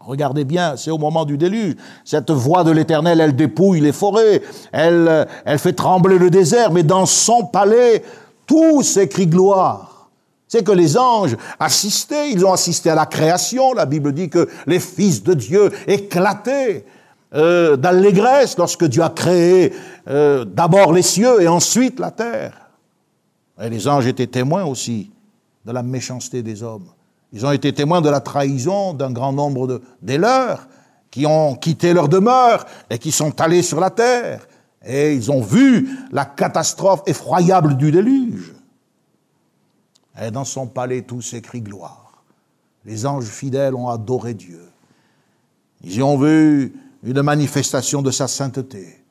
regardez bien, c'est au moment du déluge, cette voix de l'Éternel, elle dépouille les forêts, elle, fait trembler le désert, mais dans son palais, tout s'écrit gloire. C'est que les anges assistaient, ils ont assisté à la création. La Bible dit que les fils de Dieu éclataient euh, d'allégresse lorsque Dieu a créé euh, d'abord les cieux et ensuite la terre. Et les anges étaient témoins aussi de la méchanceté des hommes. Ils ont été témoins de la trahison d'un grand nombre de, des leurs qui ont quitté leur demeure et qui sont allés sur la terre. Et ils ont vu la catastrophe effroyable du déluge. Et dans son palais, tout s'écrit gloire. Les anges fidèles ont adoré Dieu. Ils y ont vu une manifestation de sa sainteté,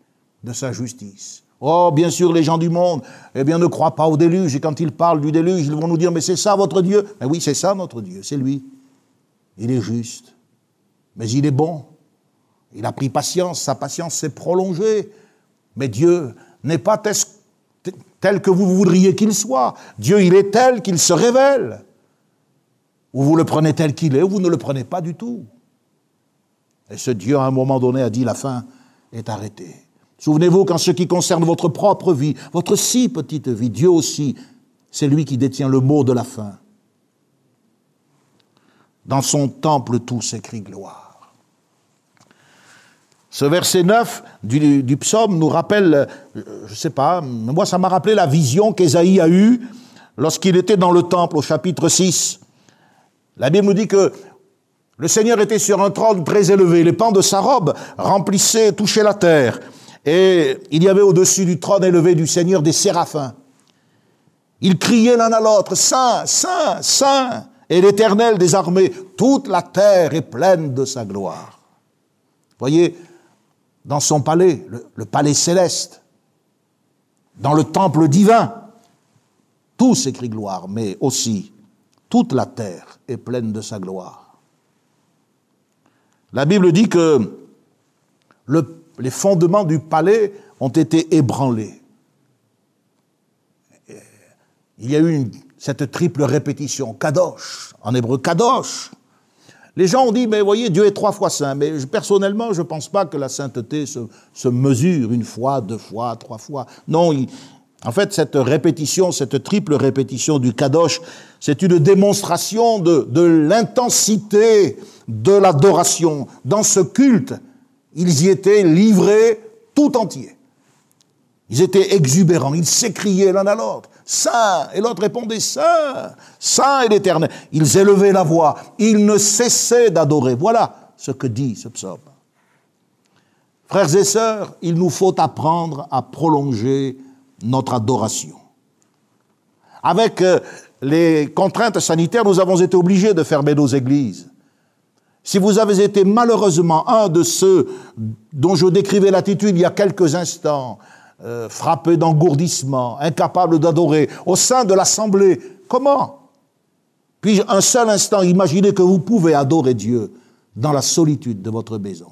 de sa justice. Oh, bien sûr, les gens du monde, eh bien, ne croient pas au déluge. Et quand ils parlent du déluge, ils vont nous dire, mais c'est ça votre Dieu? Mais oui, c'est ça notre Dieu, c'est lui. Il est juste. Mais il est bon. Il a pris patience, sa patience s'est prolongée. Mais Dieu n'est pas tel que vous voudriez qu'il soit. Dieu, il est tel qu'il se révèle. Ou vous le prenez tel qu'il est, ou vous ne le prenez pas du tout. Et ce Dieu, à un moment donné, a dit, la fin est arrêtée. Souvenez-vous qu'en ce qui concerne votre propre vie, votre si petite vie, Dieu aussi, c'est lui qui détient le mot de la fin. Dans son temple, tout s'écrit gloire. Ce verset 9 du, psaume nous rappelle, je ne sais pas, moi ça m'a rappelé la vision qu'Ésaïe a eue lorsqu'il était dans le temple au chapitre 6. La Bible nous dit que le Seigneur était sur un trône très élevé, les pans de sa robe remplissaient, touchaient la terre. Et il y avait au-dessus du trône élevé du Seigneur des séraphins. Ils criaient l'un à l'autre, Saint, Saint, Saint, et l'Éternel des armées, toute la terre est pleine de sa gloire. Voyez, dans son palais, le, palais céleste, dans le temple divin, tout s'écrit gloire, mais aussi toute la terre est pleine de sa gloire. La Bible dit que le les fondements du palais ont été ébranlés. Il y a eu cette triple répétition, Kadosh, en hébreu Kadosh. Les gens ont dit, mais voyez, Dieu est trois fois saint. Mais personnellement, je ne pense pas que la sainteté se, mesure une fois, deux fois, trois fois. Non, en fait, cette répétition, cette triple répétition du Kadosh, c'est une démonstration de, de l'intensité de l'adoration dans ce culte ils y étaient livrés tout entiers. Ils étaient exubérants, ils s'écriaient l'un à l'autre, Saint, et l'autre répondait, Saint, Saint et l'Éternel. Ils élevaient la voix, ils ne cessaient d'adorer. Voilà ce que dit ce psaume. Frères et sœurs, il nous faut apprendre à prolonger notre adoration. Avec euh, les contraintes sanitaires, nous avons été obligés de fermer nos églises. Si vous avez été malheureusement un de ceux dont je décrivais l'attitude il y a quelques instants, euh, frappé d'engourdissement, incapable d'adorer, au sein de l'Assemblée, comment Puis un seul instant imaginez que vous pouvez adorer Dieu dans la solitude de votre maison?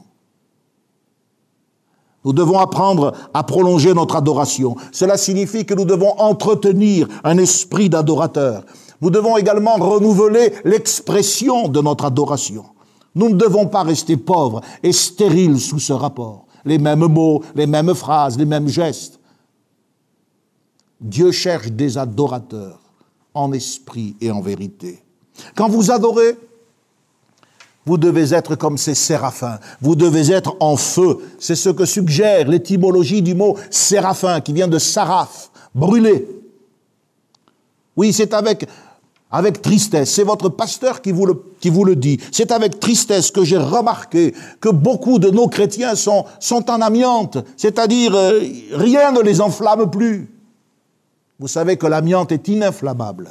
Nous devons apprendre à prolonger notre adoration. Cela signifie que nous devons entretenir un esprit d'adorateur. Nous devons également renouveler l'expression de notre adoration. Nous ne devons pas rester pauvres et stériles sous ce rapport. Les mêmes mots, les mêmes phrases, les mêmes gestes. Dieu cherche des adorateurs en esprit et en vérité. Quand vous adorez, vous devez être comme ces séraphins. Vous devez être en feu. C'est ce que suggère l'étymologie du mot séraphin, qui vient de saraf, brûler. Oui, c'est avec avec tristesse. C'est votre pasteur qui vous le, qui vous le dit. C'est avec tristesse que j'ai remarqué que beaucoup de nos chrétiens sont, sont en amiante, c'est-à-dire euh, rien ne les enflamme plus. Vous savez que l'amiante est ininflammable.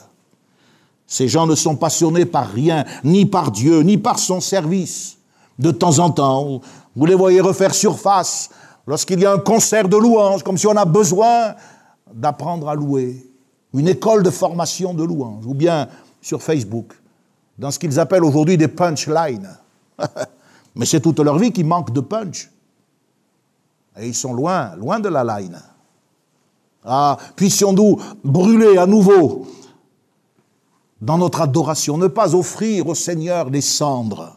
Ces gens ne sont passionnés par rien, ni par Dieu, ni par son service. De temps en temps, vous les voyez refaire surface lorsqu'il y a un concert de louanges, comme si on a besoin d'apprendre à louer. Une école de formation de louanges, ou bien sur Facebook, dans ce qu'ils appellent aujourd'hui des punchlines. Mais c'est toute leur vie qui manque de punch. Et ils sont loin, loin de la line. Ah, puissions-nous brûler à nouveau dans notre adoration, ne pas offrir au Seigneur des cendres.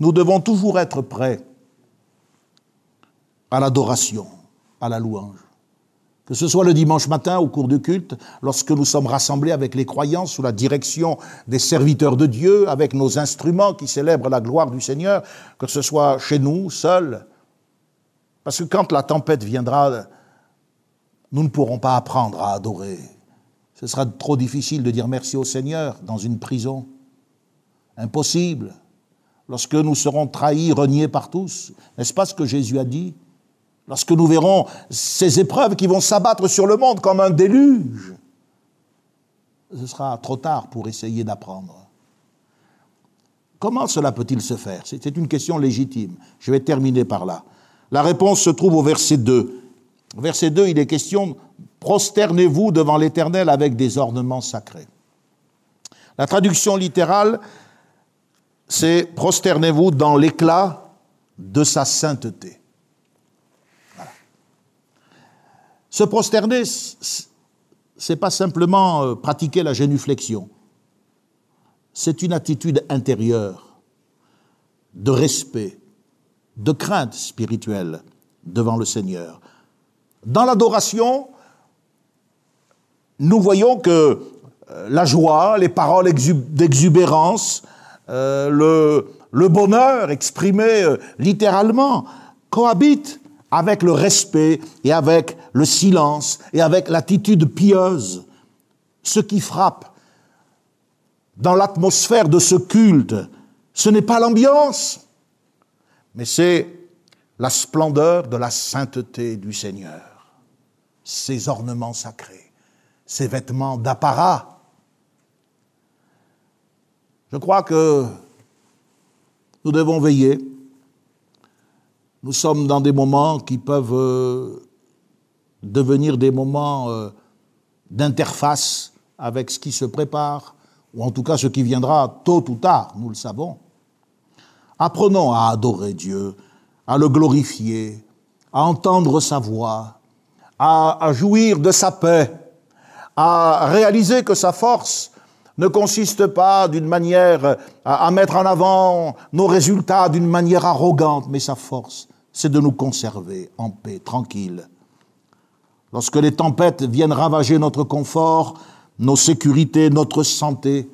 Nous devons toujours être prêts à l'adoration, à la louange. Que ce soit le dimanche matin au cours du culte, lorsque nous sommes rassemblés avec les croyants sous la direction des serviteurs de Dieu, avec nos instruments qui célèbrent la gloire du Seigneur, que ce soit chez nous, seuls. Parce que quand la tempête viendra, nous ne pourrons pas apprendre à adorer. Ce sera trop difficile de dire merci au Seigneur dans une prison. Impossible. Lorsque nous serons trahis, reniés par tous, n'est-ce pas ce que Jésus a dit? Lorsque nous verrons ces épreuves qui vont s'abattre sur le monde comme un déluge, ce sera trop tard pour essayer d'apprendre. Comment cela peut-il se faire? C'est une question légitime. Je vais terminer par là. La réponse se trouve au verset 2. Au verset 2, il est question prosternez-vous devant l'Éternel avec des ornements sacrés. La traduction littérale, c'est prosternez-vous dans l'éclat de sa sainteté. Se prosterner, c'est pas simplement euh, pratiquer la génuflexion. C'est une attitude intérieure de respect, de crainte spirituelle devant le Seigneur. Dans l'adoration, nous voyons que euh, la joie, les paroles d'exubérance, euh, le, bonheur exprimé littéralement cohabitent avec le respect et avec le silence et avec l'attitude pieuse. Ce qui frappe dans l'atmosphère de ce culte, ce n'est pas l'ambiance, mais c'est la splendeur de la sainteté du Seigneur, ses ornements sacrés ses vêtements d'apparat. Je crois que nous devons veiller. Nous sommes dans des moments qui peuvent euh, devenir des moments euh, d'interface avec ce qui se prépare, ou en tout cas ce qui viendra tôt ou tard, nous le savons. Apprenons à adorer Dieu, à le glorifier, à entendre sa voix, à, jouir de sa paix, à réaliser que sa force ne consiste pas d'une manière à, mettre en avant nos résultats d'une manière arrogante, mais sa force, c'est de nous conserver en paix, tranquille. Lorsque les tempêtes viennent ravager notre confort, nos sécurités, notre santé,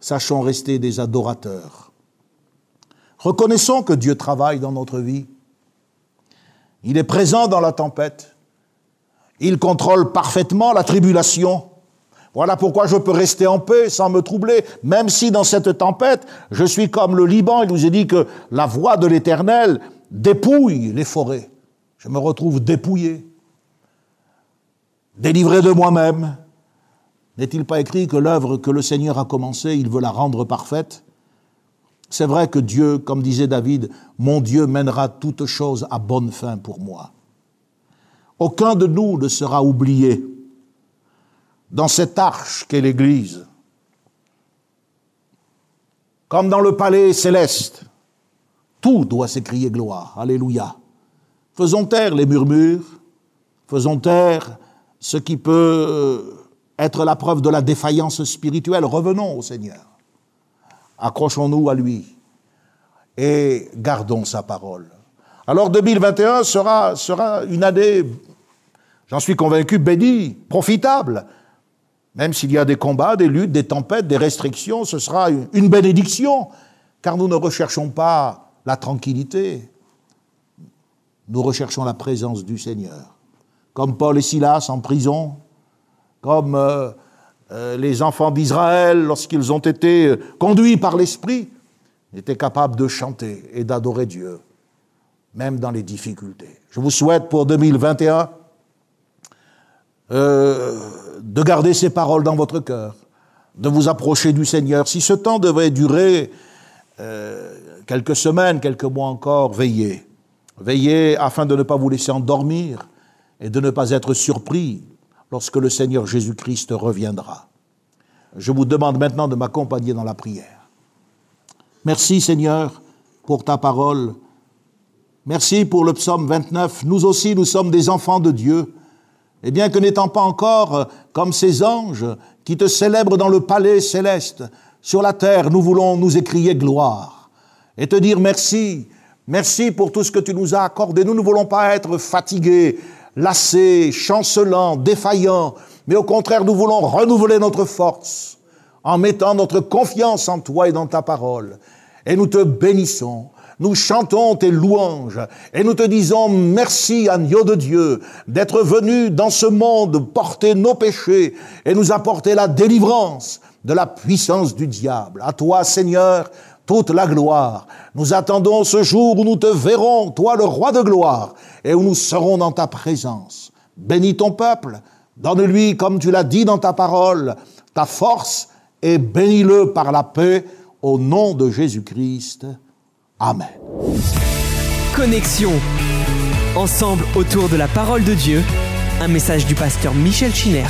sachons rester des adorateurs. Reconnaissons que Dieu travaille dans notre vie. Il est présent dans la tempête. Il contrôle parfaitement la tribulation. Voilà pourquoi je peux rester en paix sans me troubler, même si dans cette tempête, je suis comme le Liban. Il nous est dit que la voix de l'Éternel dépouille les forêts. Je me retrouve dépouillé, délivré de moi-même. N'est-il pas écrit que l'œuvre que le Seigneur a commencée, il veut la rendre parfaite? C'est vrai que Dieu, comme disait David, mon Dieu mènera toutes choses à bonne fin pour moi. Aucun de nous ne sera oublié dans cette arche qu'est l'Église. Comme dans le palais céleste, tout doit s'écrier gloire. Alléluia. Faisons taire les murmures, faisons taire ce qui peut être la preuve de la défaillance spirituelle. Revenons au Seigneur. Accrochons-nous à lui et gardons sa parole. Alors 2021 sera, sera une année J'en suis convaincu, béni, profitable. Même s'il y a des combats, des luttes, des tempêtes, des restrictions, ce sera une bénédiction, car nous ne recherchons pas la tranquillité, nous recherchons la présence du Seigneur. Comme Paul et Silas en prison, comme euh, euh, les enfants d'Israël, lorsqu'ils ont été conduits par l'Esprit, étaient capables de chanter et d'adorer Dieu, même dans les difficultés. Je vous souhaite pour 2021 euh, de garder ces paroles dans votre cœur, de vous approcher du Seigneur. Si ce temps devait durer euh, quelques semaines, quelques mois encore, veillez. Veillez afin de ne pas vous laisser endormir et de ne pas être surpris lorsque le Seigneur Jésus-Christ reviendra. Je vous demande maintenant de m'accompagner dans la prière. Merci Seigneur pour ta parole. Merci pour le psaume 29. Nous aussi, nous sommes des enfants de Dieu. Et bien que n'étant pas encore comme ces anges qui te célèbrent dans le palais céleste, sur la terre, nous voulons nous écrier gloire et te dire merci. Merci pour tout ce que tu nous as accordé. Nous ne voulons pas être fatigués, lassés, chancelants, défaillants, mais au contraire, nous voulons renouveler notre force en mettant notre confiance en toi et dans ta parole. Et nous te bénissons. Nous chantons tes louanges et nous te disons merci, agneau de Dieu, d'être venu dans ce monde porter nos péchés et nous apporter la délivrance de la puissance du diable. À toi, Seigneur, toute la gloire. Nous attendons ce jour où nous te verrons, toi le roi de gloire, et où nous serons dans ta présence. Bénis ton peuple, donne-lui, comme tu l'as dit dans ta parole, ta force, et bénis-le par la paix, au nom de Jésus-Christ. Amen. Connexion. Ensemble autour de la parole de Dieu, un message du pasteur Michel Chiner.